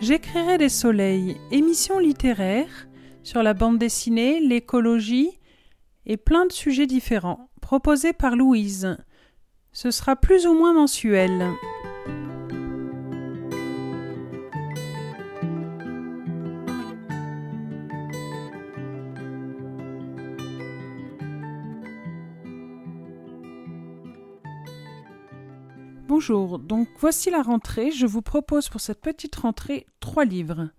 J'écrirai des soleils, émissions littéraires sur la bande dessinée, l'écologie et plein de sujets différents, proposés par Louise. Ce sera plus ou moins mensuel. Bonjour, donc voici la rentrée. Je vous propose pour cette petite rentrée trois livres.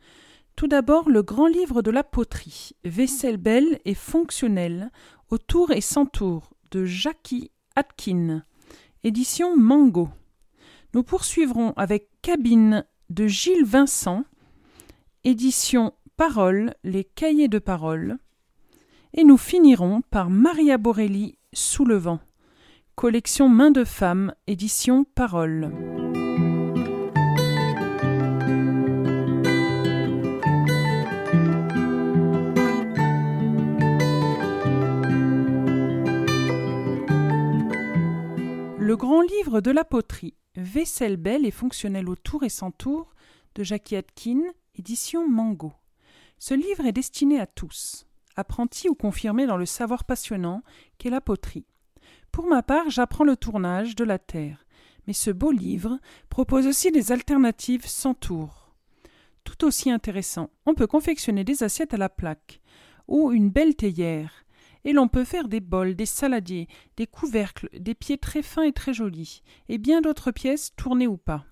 Tout d'abord, le grand livre de la poterie, Vaisselle belle et fonctionnelle, au tour et sans tour, de Jackie Atkin, édition Mango. Nous poursuivrons avec Cabine de Gilles Vincent, édition Parole, les cahiers de parole. Et nous finirons par Maria Borelli, Sous le vent. Collection Main de femme, édition Parole. Le grand livre de la poterie, Vaisselle belle et fonctionnelle au tour et sans tour, de Jackie Atkin, édition Mango. Ce livre est destiné à tous, apprentis ou confirmés dans le savoir passionnant qu'est la poterie. Pour ma part, j'apprends le tournage de la terre, mais ce beau livre propose aussi des alternatives sans tour. Tout aussi intéressant, on peut confectionner des assiettes à la plaque, ou une belle théière, et l'on peut faire des bols, des saladiers, des couvercles, des pieds très fins et très jolis, et bien d'autres pièces tournées ou pas.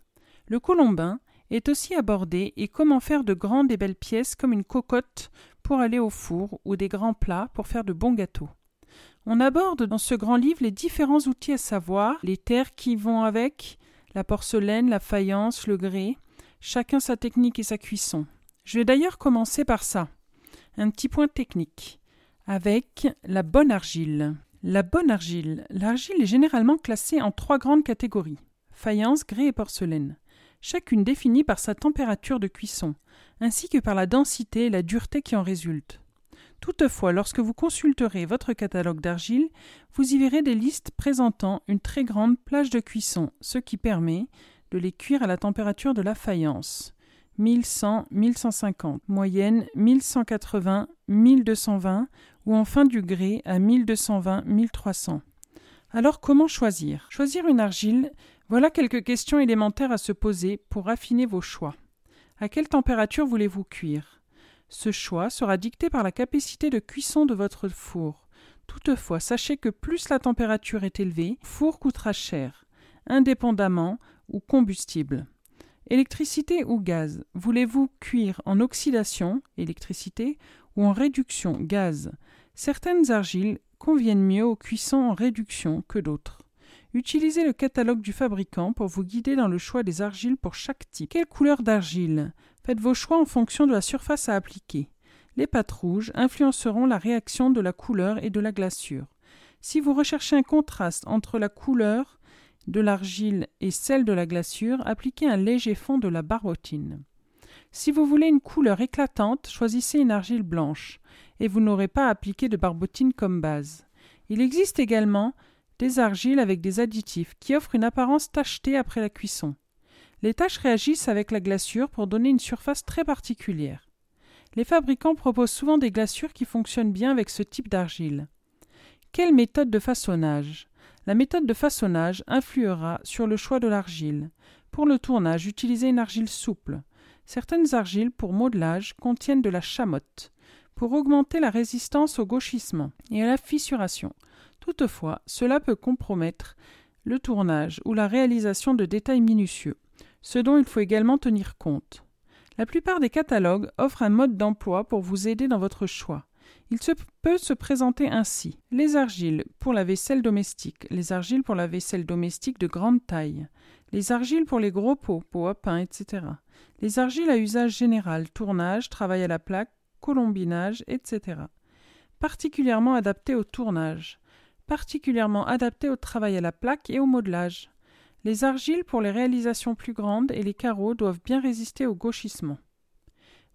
Le colombin est aussi abordé et comment faire de grandes et belles pièces comme une cocotte pour aller au four ou des grands plats pour faire de bons gâteaux. On aborde dans ce grand livre les différents outils à savoir, les terres qui vont avec, la porcelaine, la faïence, le grès, chacun sa technique et sa cuisson. Je vais d'ailleurs commencer par ça. Un petit point technique. Avec la bonne argile. La bonne argile. L'argile est généralement classée en trois grandes catégories faïence, grès et porcelaine, chacune définie par sa température de cuisson, ainsi que par la densité et la dureté qui en résultent. Toutefois, lorsque vous consulterez votre catalogue d'argile, vous y verrez des listes présentant une très grande plage de cuisson, ce qui permet de les cuire à la température de la faïence. 1100, 1150, moyenne 1180, 1220 ou enfin du grès à 1220, 1300. Alors comment choisir? Choisir une argile, voilà quelques questions élémentaires à se poser pour affiner vos choix. À quelle température voulez-vous cuire? Ce choix sera dicté par la capacité de cuisson de votre four. Toutefois, sachez que plus la température est élevée, le four coûtera cher, indépendamment ou combustible. Électricité ou gaz Voulez-vous cuire en oxydation, électricité, ou en réduction, gaz? Certaines argiles conviennent mieux aux cuissons en réduction que d'autres. Utilisez le catalogue du fabricant pour vous guider dans le choix des argiles pour chaque type. Quelle couleur d'argile? Faites vos choix en fonction de la surface à appliquer. Les pâtes rouges influenceront la réaction de la couleur et de la glaçure. Si vous recherchez un contraste entre la couleur de l'argile et celle de la glaçure, appliquez un léger fond de la barbotine. Si vous voulez une couleur éclatante, choisissez une argile blanche, et vous n'aurez pas à appliquer de barbotine comme base. Il existe également des argiles avec des additifs qui offrent une apparence tachetée après la cuisson. Les taches réagissent avec la glaçure pour donner une surface très particulière. Les fabricants proposent souvent des glaçures qui fonctionnent bien avec ce type d'argile. Quelle méthode de façonnage? La méthode de façonnage influera sur le choix de l'argile. Pour le tournage, utilisez une argile souple. Certaines argiles pour modelage contiennent de la chamotte pour augmenter la résistance au gauchissement et à la fissuration. Toutefois, cela peut compromettre le tournage ou la réalisation de détails minutieux ce dont il faut également tenir compte. La plupart des catalogues offrent un mode d'emploi pour vous aider dans votre choix. Il peut se présenter ainsi les argiles pour la vaisselle domestique, les argiles pour la vaisselle domestique de grande taille, les argiles pour les gros pots, pots à pain, etc. Les argiles à usage général, tournage, travail à la plaque, colombinage, etc. Particulièrement adaptés au tournage, particulièrement adaptés au travail à la plaque et au modelage. Les argiles pour les réalisations plus grandes et les carreaux doivent bien résister au gauchissement.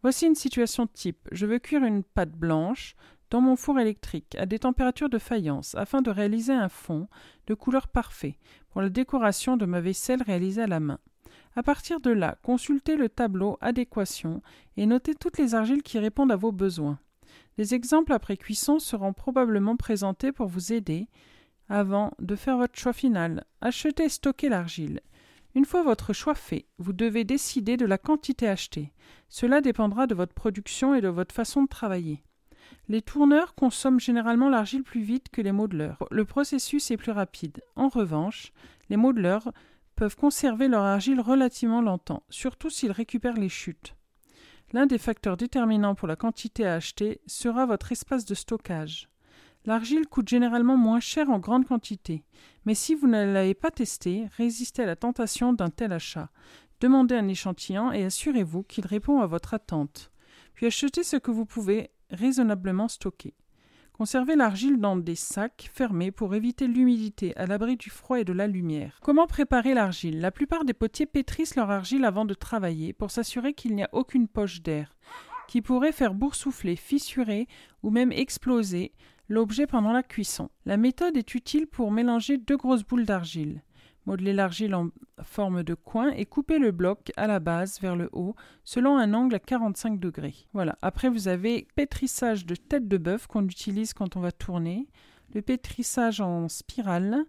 Voici une situation type. Je veux cuire une pâte blanche dans mon four électrique à des températures de faïence afin de réaliser un fond de couleur parfait pour la décoration de ma vaisselle réalisée à la main. À partir de là, consultez le tableau adéquation et notez toutes les argiles qui répondent à vos besoins. Des exemples après cuisson seront probablement présentés pour vous aider avant de faire votre choix final. Achetez et stockez l'argile. Une fois votre choix fait, vous devez décider de la quantité achetée. Cela dépendra de votre production et de votre façon de travailler. Les tourneurs consomment généralement l'argile plus vite que les modeleurs. Le processus est plus rapide. En revanche, les modeleurs peuvent conserver leur argile relativement longtemps, surtout s'ils récupèrent les chutes. L'un des facteurs déterminants pour la quantité à acheter sera votre espace de stockage. L'argile coûte généralement moins cher en grande quantité, mais si vous ne l'avez pas testé, résistez à la tentation d'un tel achat. Demandez un échantillon et assurez-vous qu'il répond à votre attente. Puis achetez ce que vous pouvez raisonnablement stocker. Conservez l'argile dans des sacs fermés pour éviter l'humidité, à l'abri du froid et de la lumière. Comment préparer l'argile? La plupart des potiers pétrissent leur argile avant de travailler pour s'assurer qu'il n'y a aucune poche d'air qui pourrait faire boursoufler, fissurer ou même exploser l'objet pendant la cuisson. La méthode est utile pour mélanger deux grosses boules d'argile. Modeler l'argile en forme de coin et couper le bloc à la base vers le haut selon un angle à 45 degrés. Voilà. Après, vous avez pétrissage de tête de bœuf qu'on utilise quand on va tourner, le pétrissage en spirale,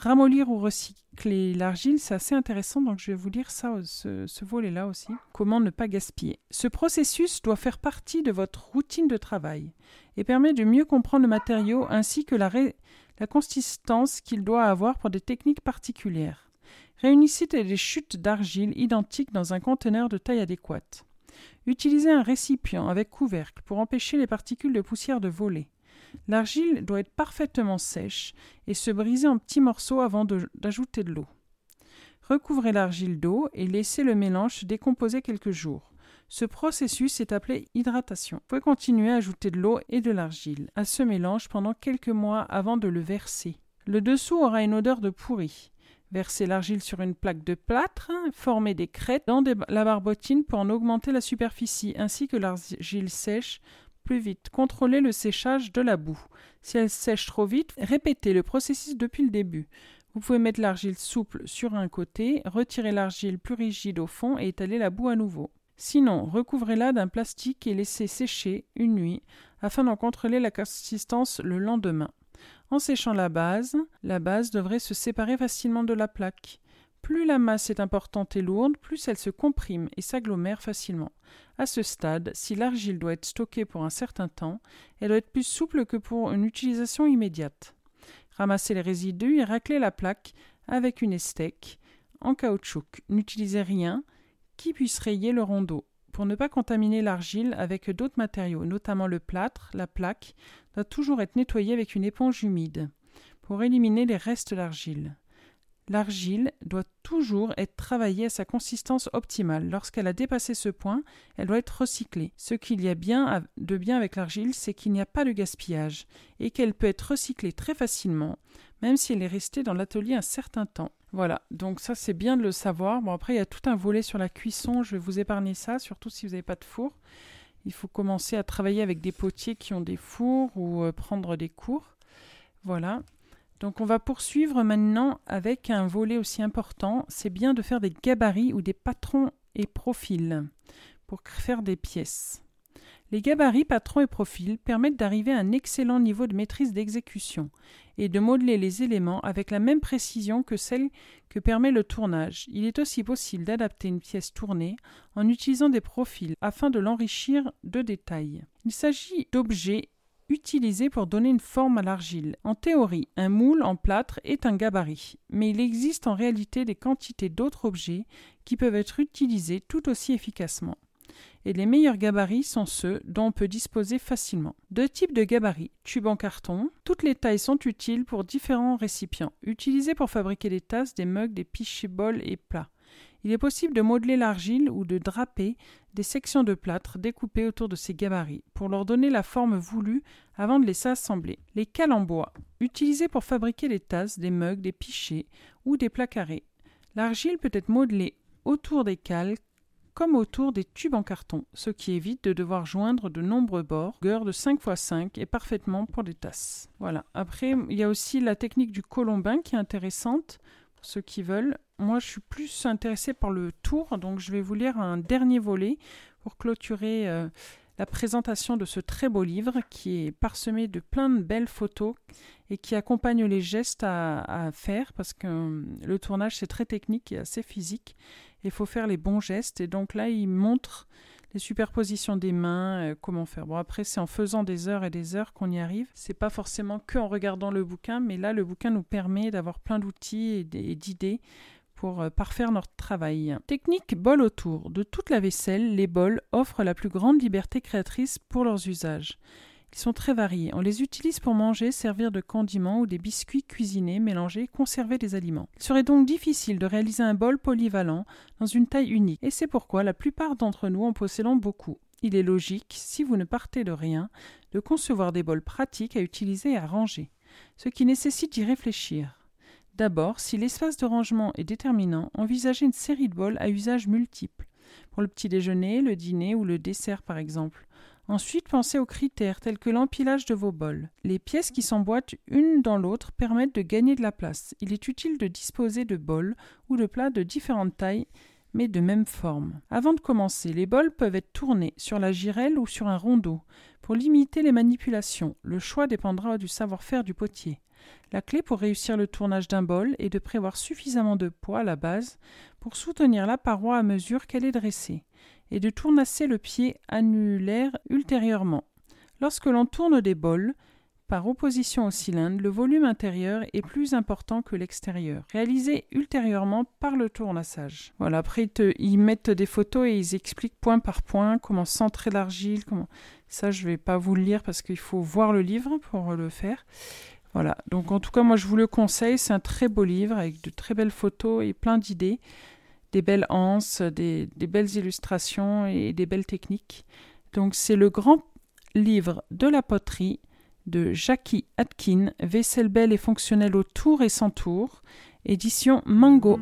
ramollir ou recycler l'argile, c'est assez intéressant, donc je vais vous lire ça, ce, ce volet-là aussi. Comment ne pas gaspiller? Ce processus doit faire partie de votre routine de travail et permet de mieux comprendre le matériau ainsi que la, la consistance qu'il doit avoir pour des techniques particulières. Réunissez des chutes d'argile identiques dans un conteneur de taille adéquate. Utilisez un récipient avec couvercle pour empêcher les particules de poussière de voler. L'argile doit être parfaitement sèche et se briser en petits morceaux avant d'ajouter de l'eau. Recouvrez l'argile d'eau et laissez le mélange se décomposer quelques jours. Ce processus est appelé hydratation. Vous pouvez continuer à ajouter de l'eau et de l'argile à ce mélange pendant quelques mois avant de le verser. Le dessous aura une odeur de pourri. Versez l'argile sur une plaque de plâtre, formez des crêtes dans la barbotine pour en augmenter la superficie, ainsi que l'argile sèche plus vite. Contrôlez le séchage de la boue. Si elle sèche trop vite, répétez le processus depuis le début. Vous pouvez mettre l'argile souple sur un côté, retirer l'argile plus rigide au fond et étaler la boue à nouveau. Sinon, recouvrez-la d'un plastique et laissez sécher une nuit afin d'en contrôler la consistance le lendemain. En séchant la base, la base devrait se séparer facilement de la plaque. Plus la masse est importante et lourde, plus elle se comprime et s'agglomère facilement. À ce stade, si l'argile doit être stockée pour un certain temps, elle doit être plus souple que pour une utilisation immédiate. Ramassez les résidus et raclez la plaque avec une estèque en caoutchouc. N'utilisez rien, qui puisse rayer le rondeau. Pour ne pas contaminer l'argile avec d'autres matériaux, notamment le plâtre, la plaque, doit toujours être nettoyé avec une éponge humide pour éliminer les restes d'argile. L'argile doit toujours être travaillée à sa consistance optimale. Lorsqu'elle a dépassé ce point, elle doit être recyclée. Ce qu'il y a de bien avec l'argile, c'est qu'il n'y a pas de gaspillage et qu'elle peut être recyclée très facilement, même si elle est restée dans l'atelier un certain temps. Voilà, donc ça c'est bien de le savoir. Bon après il y a tout un volet sur la cuisson, je vais vous épargner ça, surtout si vous n'avez pas de four. Il faut commencer à travailler avec des potiers qui ont des fours ou euh, prendre des cours. Voilà. Donc on va poursuivre maintenant avec un volet aussi important, c'est bien de faire des gabarits ou des patrons et profils pour faire des pièces. Les gabarits, patrons et profils permettent d'arriver à un excellent niveau de maîtrise d'exécution et de modeler les éléments avec la même précision que celle que permet le tournage. Il est aussi possible d'adapter une pièce tournée en utilisant des profils afin de l'enrichir de détails. Il s'agit d'objets utilisés pour donner une forme à l'argile. En théorie, un moule en plâtre est un gabarit, mais il existe en réalité des quantités d'autres objets qui peuvent être utilisés tout aussi efficacement et les meilleurs gabarits sont ceux dont on peut disposer facilement. Deux types de gabarits, tubes en carton. Toutes les tailles sont utiles pour différents récipients, utilisés pour fabriquer des tasses, des mugs, des pichets bols et plats. Il est possible de modeler l'argile ou de draper des sections de plâtre découpées autour de ces gabarits pour leur donner la forme voulue avant de les assembler. Les cales en bois, utilisées pour fabriquer des tasses, des mugs, des pichets ou des plats carrés. L'argile peut être modelée autour des cales comme autour des tubes en carton, ce qui évite de devoir joindre de nombreux bords. Gueur de 5 x 5 est parfaitement pour des tasses. Voilà. Après, il y a aussi la technique du colombin qui est intéressante ceux qui veulent. Moi, je suis plus intéressée par le tour, donc je vais vous lire un dernier volet pour clôturer euh, la présentation de ce très beau livre qui est parsemé de plein de belles photos et qui accompagne les gestes à, faire parce que euh, le tournage c'est très technique et assez physique. Il faut faire les bons gestes et donc là il montre les superpositions des mains, euh, comment faire. Bon, après, c'est en faisant des heures et des heures qu'on y arrive. C'est pas forcément que en regardant le bouquin, mais là, le bouquin nous permet d'avoir plein d'outils et d'idées pour euh, parfaire notre travail. Technique bol autour. De toute la vaisselle, les bols offrent la plus grande liberté créatrice pour leurs usages. Ils sont très variés. On les utilise pour manger, servir de condiments ou des biscuits cuisinés, mélanger, conserver des aliments. Il serait donc difficile de réaliser un bol polyvalent dans une taille unique, et c'est pourquoi la plupart d'entre nous en possédons beaucoup. Il est logique, si vous ne partez de rien, de concevoir des bols pratiques à utiliser et à ranger, ce qui nécessite d'y réfléchir. D'abord, si l'espace de rangement est déterminant, envisagez une série de bols à usage multiple, pour le petit déjeuner, le dîner ou le dessert par exemple. Ensuite, pensez aux critères tels que l'empilage de vos bols. Les pièces qui s'emboîtent une dans l'autre permettent de gagner de la place. Il est utile de disposer de bols ou de plats de différentes tailles mais de même forme. Avant de commencer, les bols peuvent être tournés sur la girelle ou sur un rondeau. Pour limiter les manipulations, le choix dépendra du savoir-faire du potier. La clé pour réussir le tournage d'un bol est de prévoir suffisamment de poids à la base pour soutenir la paroi à mesure qu'elle est dressée et de tournasser le pied annulaire ultérieurement. Lorsque l'on tourne des bols, par opposition au cylindre, le volume intérieur est plus important que l'extérieur, réalisé ultérieurement par le tournassage. Voilà, après ils, mettent des photos et ils expliquent point par point comment centrer l'argile, comment... Ça, je ne vais pas vous le lire parce qu'il faut voir le livre pour le faire. Voilà, donc en tout cas, moi je vous le conseille, c'est un très beau livre avec de très belles photos et plein d'idées des belles anses, des, belles illustrations et des belles techniques. Donc c'est le grand livre de la poterie de Jackie Atkin, vaisselle belle et fonctionnelle au tour et sans tour, édition Mango.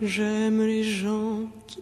J'aime les gens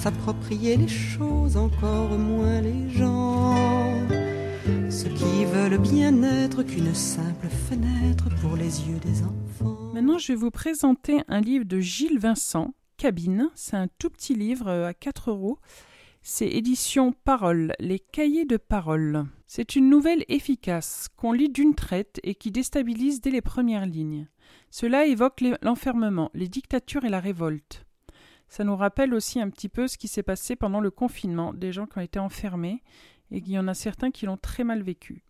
S'approprier les choses, encore moins les gens ceux qui veulent bien-être qu'une simple fenêtre pour les yeux des enfants. Maintenant, je vais vous présenter un livre de Gilles Vincent, Cabine. C'est un tout petit livre euh, à 4 euros. C'est édition Parole, les cahiers de parole. C'est une nouvelle efficace qu'on lit d'une traite et qui déstabilise dès les premières lignes. Cela évoque l'enfermement, les dictatures et la révolte. Ça nous rappelle aussi un petit peu ce qui s'est passé pendant le confinement, des gens qui ont été enfermés et qu'il y en a certains qui l'ont très mal vécu.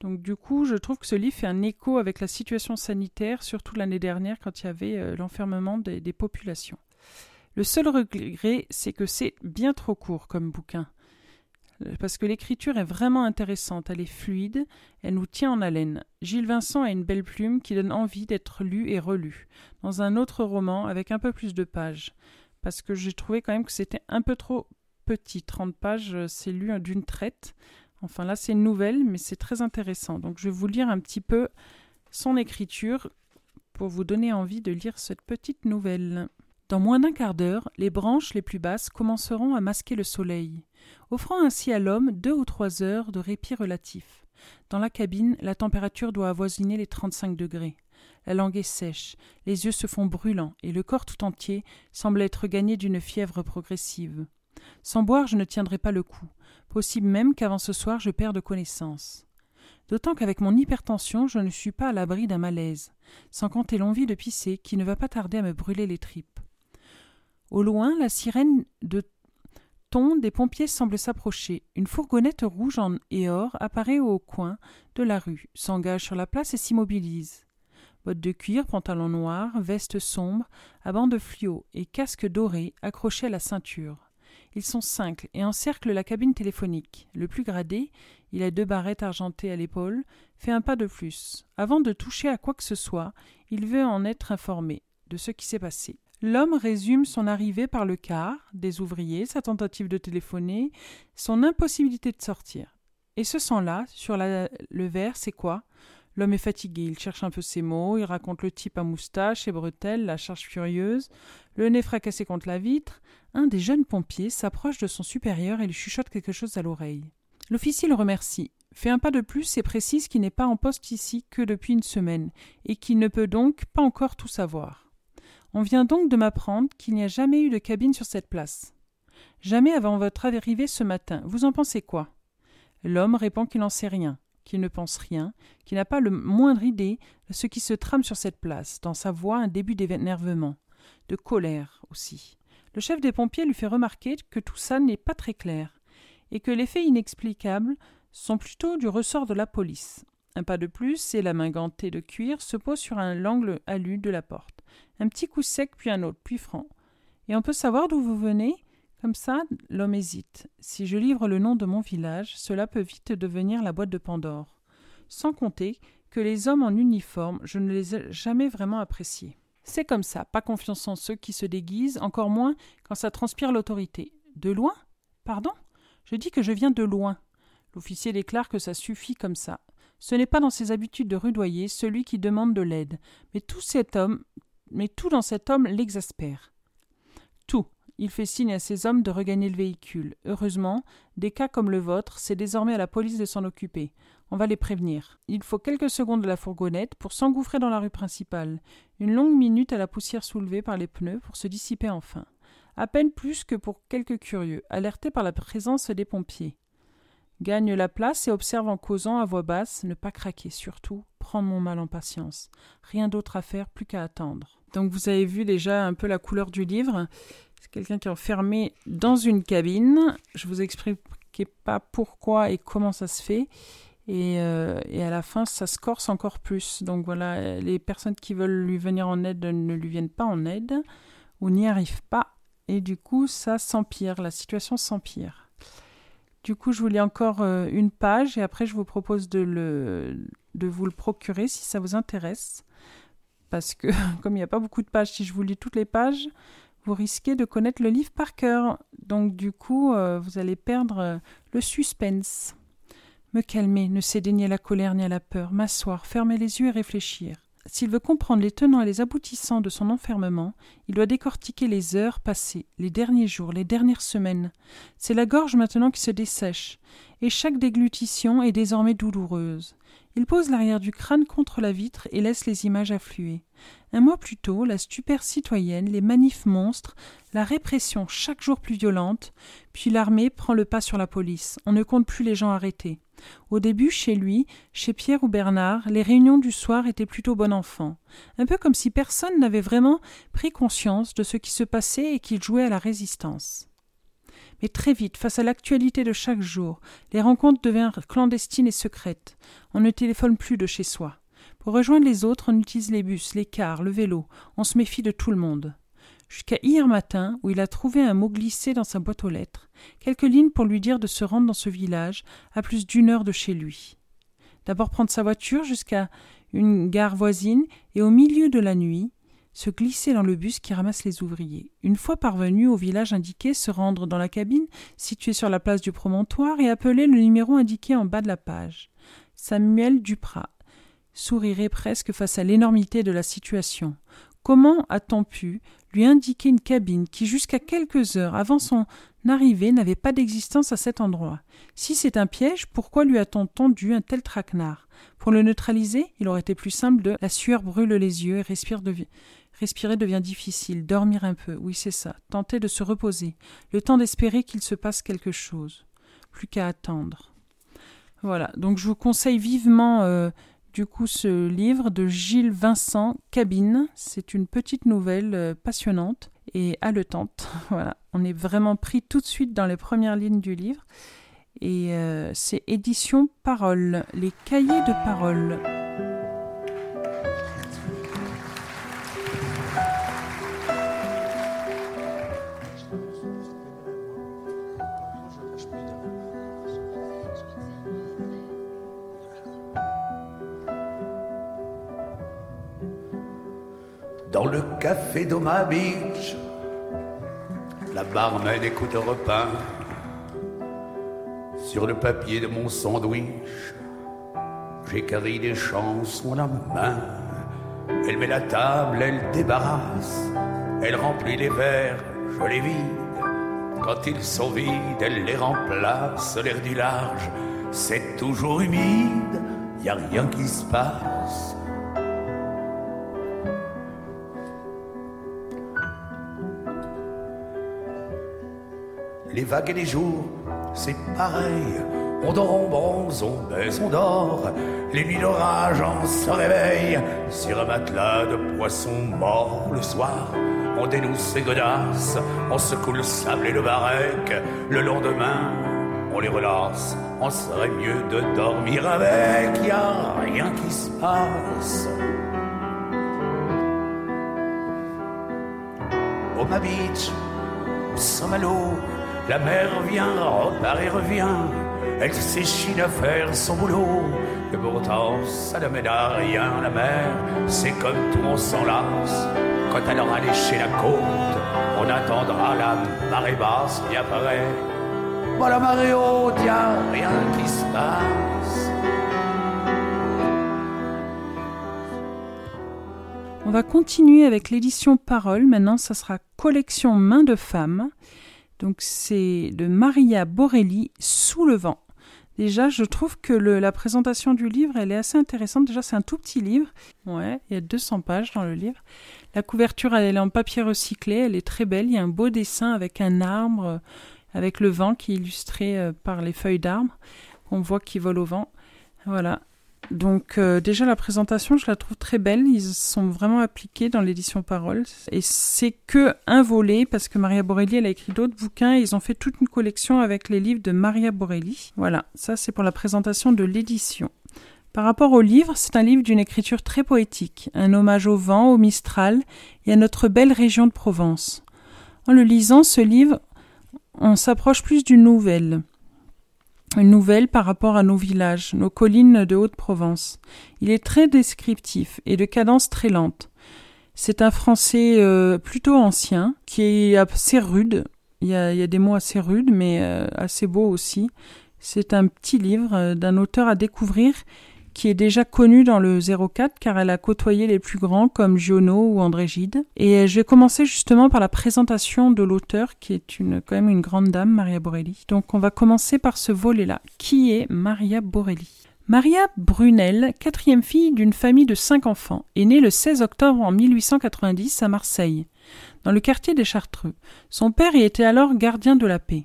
Donc du coup, je trouve que ce livre fait un écho avec la situation sanitaire, surtout l'année dernière quand il y avait euh, l'enfermement des, des, populations. Le seul regret, c'est que c'est bien trop court comme bouquin. Euh, parce que l'écriture est vraiment intéressante, elle est fluide, elle nous tient en haleine. Gilles Vincent a une belle plume qui donne envie d'être lu et relu, dans un autre roman avec un peu plus de pages. Parce que j'ai trouvé quand même que c'était un peu trop petit, 30 pages, euh, c'est lu d'une traite. Enfin là, c'est une nouvelle, mais c'est très intéressant. Donc je vais vous lire un petit peu son écriture pour vous donner envie de lire cette petite nouvelle. Dans moins d'un quart d'heure, les branches les plus basses commenceront à masquer le soleil, offrant ainsi à l'homme deux ou trois heures de répit relatif. Dans la cabine, la température doit avoisiner les trente-cinq degrés. La langue est sèche, les yeux se font brûlants, et le corps tout entier semble être gagné d'une fièvre progressive. Sans boire, je ne tiendrai pas le coup. Possible même qu'avant ce soir je perde connaissance. D'autant qu'avec mon hypertension, je ne suis pas à l'abri d'un malaise, sans compter l'envie de pisser qui ne va pas tarder à me brûler les tripes. Au loin, la sirène de ton des pompiers semble s'approcher. Une fourgonnette rouge en et or apparaît au coin de la rue, s'engage sur la place et s'immobilise. Bottes de cuir, pantalon noir, veste sombre, à bandes fluo et casque doré accrochés à la ceinture. Ils sont cinq et encerclent la cabine téléphonique. Le plus gradé, il a deux barrettes argentées à l'épaule, fait un pas de plus. Avant de toucher à quoi que ce soit, il veut en être informé de ce qui s'est passé. L'homme résume son arrivée par le car, des ouvriers, sa tentative de téléphoner, son impossibilité de sortir. Et ce sang-là, sur le verre, c'est quoi? L'homme est fatigué, il cherche un peu ses mots, il raconte le type à moustache et bretelles, la charge furieuse, le nez fracassé contre la vitre. Un des jeunes pompiers s'approche de son supérieur et lui chuchote quelque chose à l'oreille. L'officier le remercie, fait un pas de plus et précise qu'il n'est pas en poste ici que depuis une semaine, et qu'il ne peut donc pas encore tout savoir. On vient donc de m'apprendre qu'il n'y a jamais eu de cabine sur cette place. Jamais avant votre arrivée ce matin. Vous en pensez quoi? L'homme répond qu'il n'en sait rien qui ne pense rien, qui n'a pas le moindre idée de ce qui se trame sur cette place, dans sa voix un début d'énervement, de colère aussi. Le chef des pompiers lui fait remarquer que tout ça n'est pas très clair, et que les faits inexplicables sont plutôt du ressort de la police. Un pas de plus, et la main gantée de cuir se pose sur un l'angle alu de la porte. Un petit coup sec, puis un autre, puis franc. Et on peut savoir d'où vous venez? Comme ça, l'homme hésite. Si je livre le nom de mon village, cela peut vite devenir la boîte de Pandore. Sans compter que les hommes en uniforme, je ne les ai jamais vraiment appréciés. C'est comme ça, pas confiance en ceux qui se déguisent, encore moins quand ça transpire l'autorité. De loin? Pardon? Je dis que je viens de loin. L'officier déclare que ça suffit comme ça. Ce n'est pas dans ses habitudes de rudoyer celui qui demande de l'aide, mais tout cet homme, mais tout dans cet homme l'exaspère. Tout, il fait signe à ses hommes de regagner le véhicule. Heureusement, des cas comme le vôtre, c'est désormais à la police de s'en occuper. On va les prévenir. Il faut quelques secondes de la fourgonnette pour s'engouffrer dans la rue principale. Une longue minute à la poussière soulevée par les pneus pour se dissiper enfin. À peine plus que pour quelques curieux, alertés par la présence des pompiers. Gagne la place et observe en causant à voix basse, ne pas craquer, surtout prendre mon mal en patience. Rien d'autre à faire, plus qu'à attendre. Donc vous avez vu déjà un peu la couleur du livre. C'est quelqu'un qui est enfermé dans une cabine. Je vous expliquais pas pourquoi et comment ça se fait. Et, euh, et, à la fin, ça se corse encore plus. Donc voilà, les personnes qui veulent lui venir en aide ne lui viennent pas en aide ou n'y arrivent pas. Et du coup, ça s'empire, la situation s'empire. Du coup, je vous lis encore euh, une page et après, je vous propose de, de vous le procurer si ça vous intéresse. Parce que, comme il n'y a pas beaucoup de pages, si je vous lis toutes les pages, vous risquez de connaître le livre par cœur. Donc du coup, euh, vous allez perdre euh, le suspense. Me calmer, ne céder ni à la colère ni à la peur, m'asseoir, fermer les yeux et réfléchir. S'il veut comprendre les tenants et les aboutissants de son enfermement, il doit décortiquer les heures passées, les derniers jours, les dernières semaines. C'est la gorge maintenant qui se dessèche, et chaque déglutition est désormais douloureuse. Il pose l'arrière du crâne contre la vitre et laisse les images affluer. Un mois plus tôt, la stupeur citoyenne, les manifs monstres, la répression chaque jour plus violente, puis l'armée prend le pas sur la police. On ne compte plus les gens arrêtés. Au début, chez lui, chez Pierre ou Bernard, les réunions du soir étaient plutôt bon enfant, un peu comme si personne n'avait vraiment pris conscience de ce qui se passait et qu'il jouait à la résistance. Mais très vite, face à l'actualité de chaque jour, les rencontres devinrent clandestines et secrètes. On ne téléphone plus de chez soi. Pour rejoindre les autres, on utilise les bus, les cars, le vélo. On se méfie de tout le monde jusqu'à hier matin où il a trouvé un mot glissé dans sa boîte aux lettres, quelques lignes pour lui dire de se rendre dans ce village à plus d'une heure de chez lui. D'abord prendre sa voiture jusqu'à une gare voisine et au milieu de la nuit se glisser dans le bus qui ramasse les ouvriers. Une fois parvenu au village indiqué, se rendre dans la cabine située sur la place du promontoire et appeler le numéro indiqué en bas de la page. Samuel Duprat sourirait presque face à l'énormité de la situation. Comment a-t-on pu lui indiquait une cabine qui, jusqu'à quelques heures avant son arrivée, n'avait pas d'existence à cet endroit. Si c'est un piège, pourquoi lui a-t-on tendu un tel traquenard? Pour le neutraliser, il aurait été plus simple de la sueur brûle les yeux et respire respirer devient difficile, dormir un peu, oui c'est ça, tenter de se reposer, le temps d'espérer qu'il se passe quelque chose. Plus qu'à attendre. Voilà, donc je vous conseille vivement euh, du coup ce livre de Gilles Vincent Cabine. C'est une petite nouvelle euh, passionnante et haletante. voilà, on est vraiment pris tout de suite dans les premières lignes du livre. Et euh, c'est édition Parole, les cahiers de parole. Café d'Oma Beach, la barmaid écoute un repas. Sur le papier de mon sandwich, j'écris des chansons à la main. Elle met la table, elle débarrasse, elle remplit les verres, je les vide. Quand ils sont vides, elle les remplace, l'air du large, c'est toujours humide, y a rien qui se passe. Les vagues et les jours, c'est pareil. On dort, on bronze, on baisse, on dort. Les nuits d'orage, on se réveille sur un matelas de poissons morts le soir. On dénoue ses godasses, on secoue le sable et le barec. Le lendemain, on les relance. On serait mieux de dormir avec, y a rien qui se passe. Au beach, l'eau, la mer vient, repart et revient. Elle s'échine à faire son boulot. Que pourtant, ça ne mène à rien. La mer, c'est comme tout, on s'en lasse. Quand elle aura léché la côte, on attendra la marée basse. Et après, bon, la marée haute, y a rien qui se passe. On va continuer avec l'édition Parole. Maintenant, ça sera collection Main de femmes. Donc c'est de Maria Borelli, Sous le vent. Déjà, je trouve que la présentation du livre, elle est assez intéressante. Déjà, c'est un tout petit livre. Ouais, il y a 200 pages dans le livre. La couverture, elle est en papier recyclé. Elle est très belle. Il y a un beau dessin avec un arbre, euh, avec le vent qui est illustré euh, par les feuilles d'arbre. On voit qui vole au vent. Voilà. Donc euh, déjà la présentation, je la trouve très belle. Ils sont vraiment appliqués dans l'édition Parole. Et c'est que un volet parce que Maria Borelli, elle a écrit d'autres bouquins. Et ils ont fait toute une collection avec les livres de Maria Borelli. Voilà, ça c'est pour la présentation de l'édition. Par rapport au livre, c'est un livre d'une écriture très poétique, un hommage au vent, au Mistral et à notre belle région de Provence. En le lisant, ce livre, on s'approche plus d'une nouvelle nouvelle par rapport à nos villages, nos collines de Haute-Provence. Il est très descriptif et de cadence très lente. C'est un français euh, plutôt ancien, qui est assez rude. Il y a, des mots assez rudes, mais euh, assez beaux aussi. C'est un petit livre euh, d'un auteur à découvrir qui est déjà connue dans le 04 car elle a côtoyé les plus grands comme Giono ou André Gide. Et je vais commencer justement par la présentation de l'auteur qui est une, quand même une grande dame, Maria Borelli. Donc on va commencer par ce volet-là. Qui est Maria Borelli Maria Brunel, quatrième fille d'une famille de cinq enfants, est née le 16 octobre en 1890 à Marseille, dans le quartier des Chartreux. Son père y était alors gardien de la paix.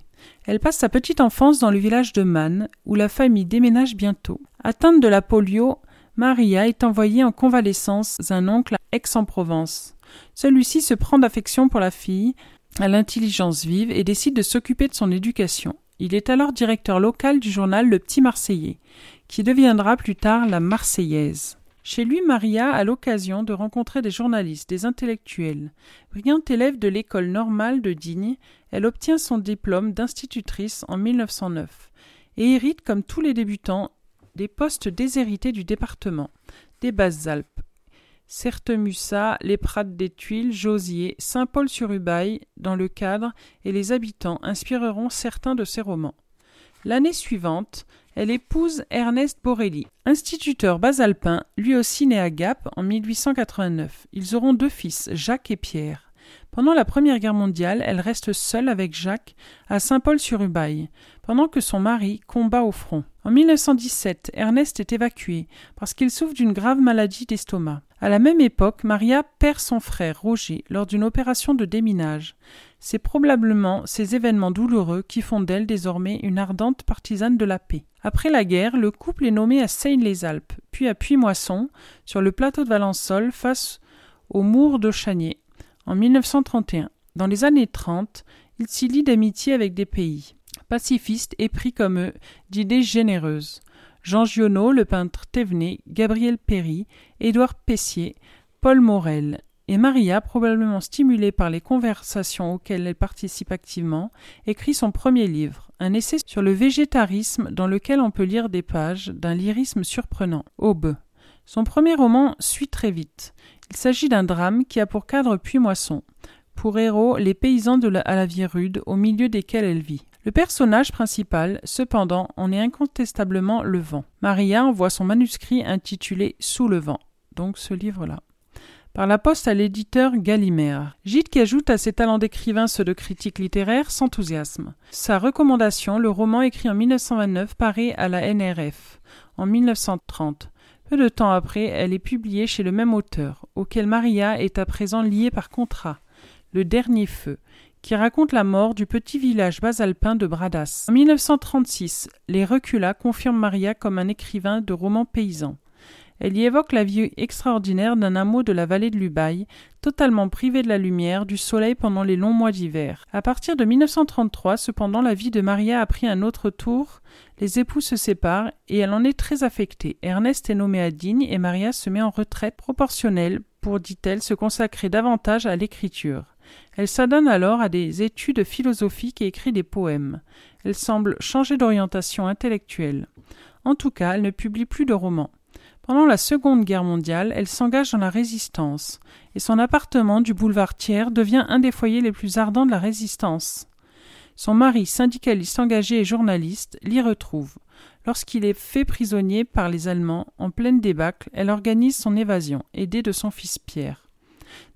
Elle passe sa petite enfance dans le village de Man, où la famille déménage bientôt. Atteinte de la polio, Maria est envoyée en convalescence à un oncle à Aix-en-Provence. Celui-ci se prend d'affection pour la fille, à l'intelligence vive, et décide de s'occuper de son éducation. Il est alors directeur local du journal Le Petit Marseillais, qui deviendra plus tard la Marseillaise. Chez lui, Maria a l'occasion de rencontrer des journalistes, des intellectuels. Brillante élève de l'école normale de Digne, elle obtient son diplôme d'institutrice en 1909 et hérite, comme tous les débutants, des postes déshérités du département, des Basses-Alpes, Certemussa, les Prates des Tuiles, Josier, Saint-Paul-sur-Ubaye, dans le cadre, et les habitants inspireront certains de ses romans. L'année suivante, elle épouse Ernest Borelli, instituteur basalpin, lui aussi né à Gap en 1889. Ils auront deux fils, Jacques et Pierre. Pendant la Première Guerre mondiale, elle reste seule avec Jacques à Saint-Paul-sur-Ubaye, pendant que son mari combat au front. En 1917, Ernest est évacué parce qu'il souffre d'une grave maladie d'estomac. À la même époque, Maria perd son frère Roger lors d'une opération de déminage. C'est probablement ces événements douloureux qui font d'elle désormais une ardente partisane de la paix. Après la guerre, le couple est nommé à Seine-les-Alpes, puis à Puy-Moisson, sur le plateau de Valençol, face au Mour de en 1931. Dans les années 30, il s'y lie d'amitié avec des pays pacifistes épris comme eux d'idées généreuses. Jean Giono, le peintre Thévenet, Gabriel Péry, Édouard Pessier, Paul Morel, et Maria, probablement stimulée par les conversations auxquelles elle participe activement, écrit son premier livre, un essai sur le végétarisme dans lequel on peut lire des pages d'un lyrisme surprenant, Aube. Son premier roman suit très vite. Il s'agit d'un drame qui a pour cadre Puy-Moisson, pour héros les paysans de la, à la vie rude au milieu desquels elle vit. Le personnage principal, cependant, en est incontestablement le vent. Maria envoie son manuscrit intitulé Sous le vent, donc ce livre-là par la poste à l'éditeur Gallimard. Gide qui ajoute à ses talents d'écrivain ceux de critique littéraire s'enthousiasme. Sa recommandation, le roman écrit en 1929 paraît à la NRF en 1930. Peu de temps après, elle est publiée chez le même auteur, auquel Maria est à présent liée par contrat, Le Dernier Feu, qui raconte la mort du petit village basalpin de Bradas. En 1936, les Recula confirment Maria comme un écrivain de romans paysans. Elle y évoque la vie extraordinaire d'un hameau de la vallée de l'Ubaye, totalement privé de la lumière, du soleil pendant les longs mois d'hiver. À partir de 1933, cependant, la vie de Maria a pris un autre tour. Les époux se séparent et elle en est très affectée. Ernest est nommé à Digne et Maria se met en retraite proportionnelle pour, dit-elle, se consacrer davantage à l'écriture. Elle s'adonne alors à des études philosophiques et écrit des poèmes. Elle semble changer d'orientation intellectuelle. En tout cas, elle ne publie plus de romans. Pendant la Seconde Guerre mondiale, elle s'engage dans la résistance, et son appartement du boulevard Thiers devient un des foyers les plus ardents de la résistance. Son mari, syndicaliste engagé et journaliste, l'y retrouve. Lorsqu'il est fait prisonnier par les Allemands, en pleine débâcle, elle organise son évasion, aidée de son fils Pierre.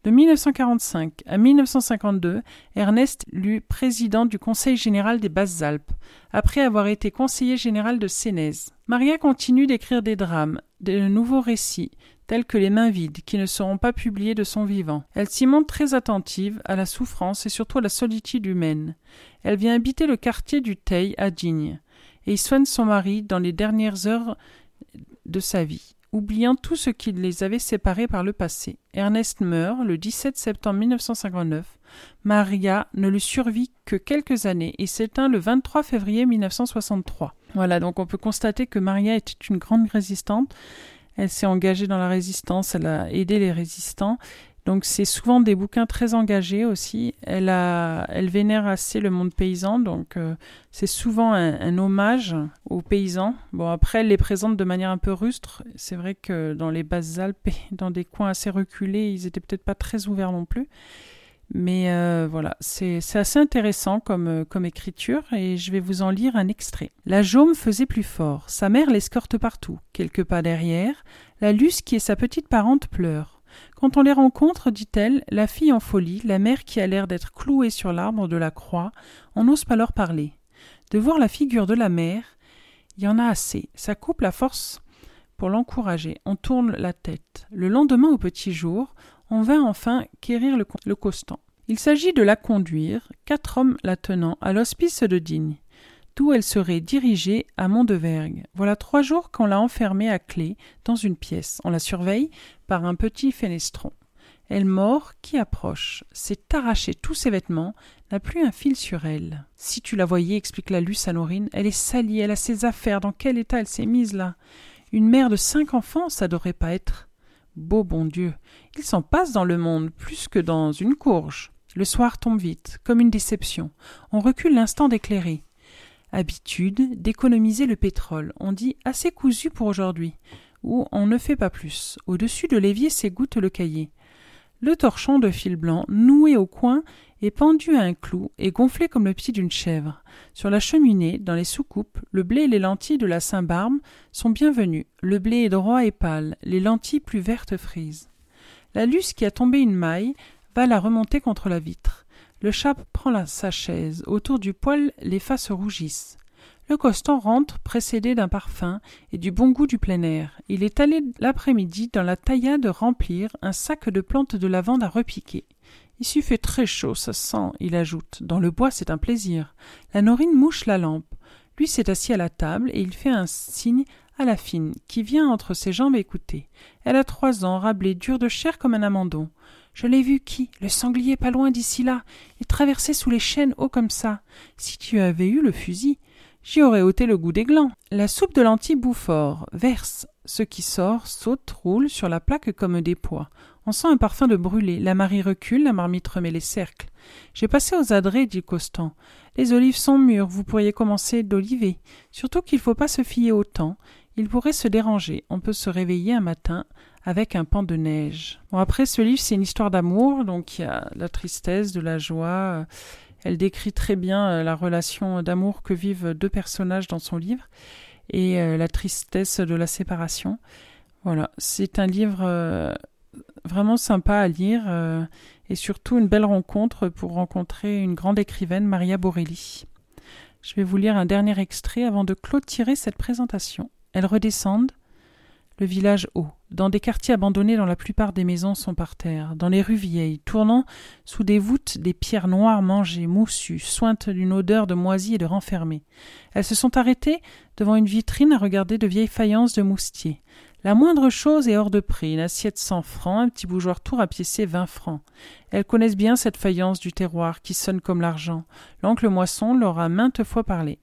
De 1945 à 1952, Ernest lut président du Conseil général des Basses-Alpes, après avoir été conseiller général de Sénez. Maria continue d'écrire des drames, de nouveaux récits, tels que Les mains vides, qui ne seront pas publiés de son vivant. Elle s'y montre très attentive à la souffrance et surtout à la solitude humaine. Elle vient habiter le quartier du Teil à Digne, et y soigne son mari dans les dernières heures de sa vie oubliant tout ce qui les avait séparés par le passé. Ernest meurt le 17 septembre 1959. Maria ne lui survit que quelques années et s'éteint le 23 février 1963. Voilà, donc on peut constater que Maria était une grande résistante. Elle s'est engagée dans la résistance, elle a aidé les résistants donc c'est souvent des bouquins très engagés aussi. Elle, a, elle vénère assez le monde paysan, donc euh, c'est souvent un, hommage aux paysans. Bon après elle les présente de manière un peu rustre. C'est vrai que dans les basses Alpes dans des coins assez reculés, ils étaient peut-être pas très ouverts non plus. Mais euh, voilà, c'est assez intéressant comme, euh, comme écriture et je vais vous en lire un extrait. La Jaume faisait plus fort. Sa mère l'escorte partout. Quelques pas derrière, la Luce qui est sa petite parente pleure. Quand on les rencontre, dit-elle, la fille en folie, la mère qui a l'air d'être clouée sur l'arbre de la croix, on n'ose pas leur parler. De voir la figure de la mère, il y en a assez. Ça coupe la force pour l'encourager. On tourne la tête. Le lendemain au petit jour, on vint enfin quérir le, le costant. Il s'agit de la conduire, quatre hommes la tenant, à l'hospice de Digne d'où elle serait dirigée à Mondevergue. Voilà trois jours qu'on l'a enfermée à clé dans une pièce. On la surveille par un petit fenestron. Elle mord qui approche, s'est arraché tous ses vêtements, n'a plus un fil sur elle. Si tu la voyais, explique la Luce à Norine, elle est salie, elle a ses affaires, dans quel état elle s'est mise là? Une mère de cinq enfants, ça devrait pas être. Beau bon Dieu, il s'en passe dans le monde plus que dans une courge. Le soir tombe vite, comme une déception. On recule l'instant d'éclairer. Habitude d'économiser le pétrole. On dit assez cousu pour aujourd'hui. Ou on ne fait pas plus. Au-dessus de l'évier s'égoutte le cahier. Le torchon de fil blanc, noué au coin, est pendu à un clou et gonflé comme le pied d'une chèvre. Sur la cheminée, dans les soucoupes, le blé et les lentilles de la Saint-Barbe sont bienvenus. Le blé est droit et pâle, les lentilles plus vertes frises. La luce qui a tombé une maille va la remonter contre la vitre. Le chat prend sa chaise. Autour du poêle, les faces rougissent. Le costant rentre précédé d'un parfum et du bon goût du plein air. Il est allé l'après-midi dans la taillade remplir un sac de plantes de lavande à repiquer. Ici fait très chaud, ça sent, il ajoute. Dans le bois, c'est un plaisir. La Norine mouche la lampe. Lui s'est assis à la table et il fait un signe à la fine, qui vient entre ses jambes écouter. Elle a trois ans, rablée, dure de chair comme un amandon. Je l'ai vu qui? Le sanglier pas loin d'ici là. Il traversait sous les chênes haut comme ça. Si tu avais eu le fusil. J'y aurais ôté le goût des glands. La soupe de lentilles bout fort, verse. Ce qui sort, saute, roule sur la plaque comme des pois. On sent un parfum de brûlé. La Marie recule, la marmite remet les cercles. J'ai passé aux adrets, dit Costan. Les olives sont mûres, vous pourriez commencer d'oliver. Surtout qu'il ne faut pas se fier au temps. Il pourrait se déranger. On peut se réveiller un matin avec un pan de neige. Bon, après, ce livre, c'est une histoire d'amour, donc il y a la tristesse, de la joie. Elle décrit très bien euh, la relation d'amour que vivent deux personnages dans son livre et euh, la tristesse de la séparation. Voilà, c'est un livre euh, vraiment sympa à lire et surtout une belle rencontre pour rencontrer une grande écrivaine, Maria Borelli. Je vais vous lire un dernier extrait avant de clôturer cette présentation. Elles redescendent, le village haut. Dans des quartiers abandonnés dont la plupart des maisons sont par terre, dans les rues vieilles, tournant sous des voûtes des pierres noires mangées, moussues, sointes d'une odeur de moisi et de renfermé. Elles se sont arrêtées devant une vitrine à regarder de vieilles faïences de moustiers. La moindre chose est hors de prix, une assiette cent francs, un petit bougeoir tout rapiécé vingt francs. Elles connaissent bien cette faïence du terroir qui sonne comme l'argent. L'oncle Moisson leur a maintes fois parlé.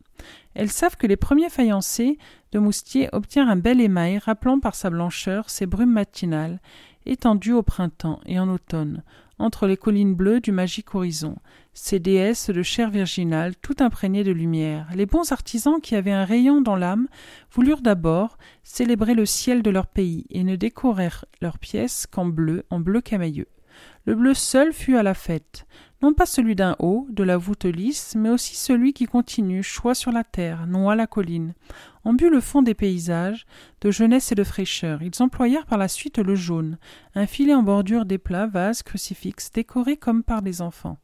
Elles savent que les premiers faïencés de Moustier obtient un bel émail rappelant par sa blancheur ces brumes matinales, étendues au printemps et en automne, entre les collines bleues du magique horizon, ces déesses de chair virginale tout imprégnées de lumière. Les bons artisans qui avaient un rayon dans l'âme voulurent d'abord célébrer le ciel de leur pays et ne décorèrent leurs pièces qu'en bleu, en bleu camailleux. Le bleu seul fut à la fête, non pas celui d'un haut, de la voûte lisse, mais aussi celui qui continue, choix sur la terre, noie la colline. On but le fond des paysages, de jeunesse et de fraîcheur. Ils employèrent par la suite le jaune, un filet en bordure des plats, vases, crucifixes, décorés comme par des enfants.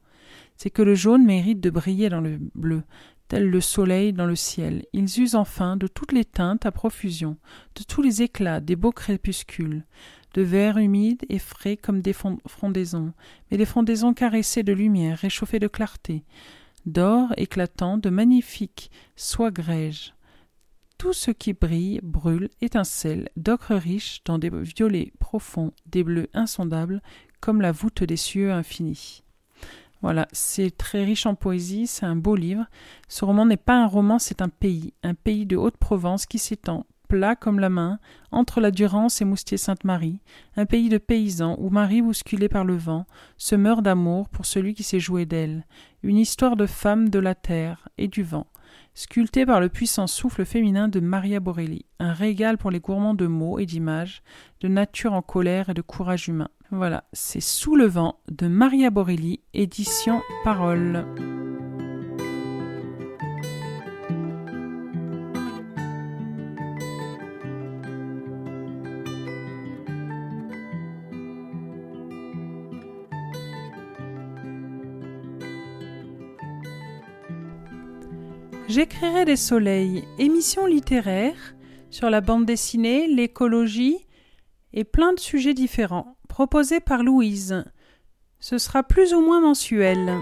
C'est que le jaune mérite de briller dans le bleu, tel le soleil dans le ciel. Ils usent enfin de toutes les teintes à profusion, de tous les éclats des beaux crépuscules de verre humide et frais comme des frondaisons, mais des frondaisons caressées de lumière, réchauffées de clarté, d'or éclatant, de magnifiques soie grège. Tout ce qui brille, brûle, étincelle, d'ocre riche dans des violets profonds, des bleus insondables, comme la voûte des cieux infinis. Voilà, c'est très riche en poésie, c'est un beau livre. Ce roman n'est pas un roman, c'est un pays, un pays de Haute-Provence qui s'étend plat comme la main, entre la Durance et Moustier-Sainte-Marie, un pays de paysans où Marie, bousculée par le vent, se meurt d'amour pour celui qui s'est joué d'elle, une histoire de femme de la terre et du vent, sculptée par le puissant souffle féminin de Maria Borelli, un régal pour les gourmands de mots et d'images, de nature en colère et de courage humain. Voilà, c'est Sous le vent de Maria Borelli, édition Parole. J'écrirai des soleils, émissions littéraires sur la bande dessinée, l'écologie et plein de sujets différents, proposés par Louise. Ce sera plus ou moins mensuel.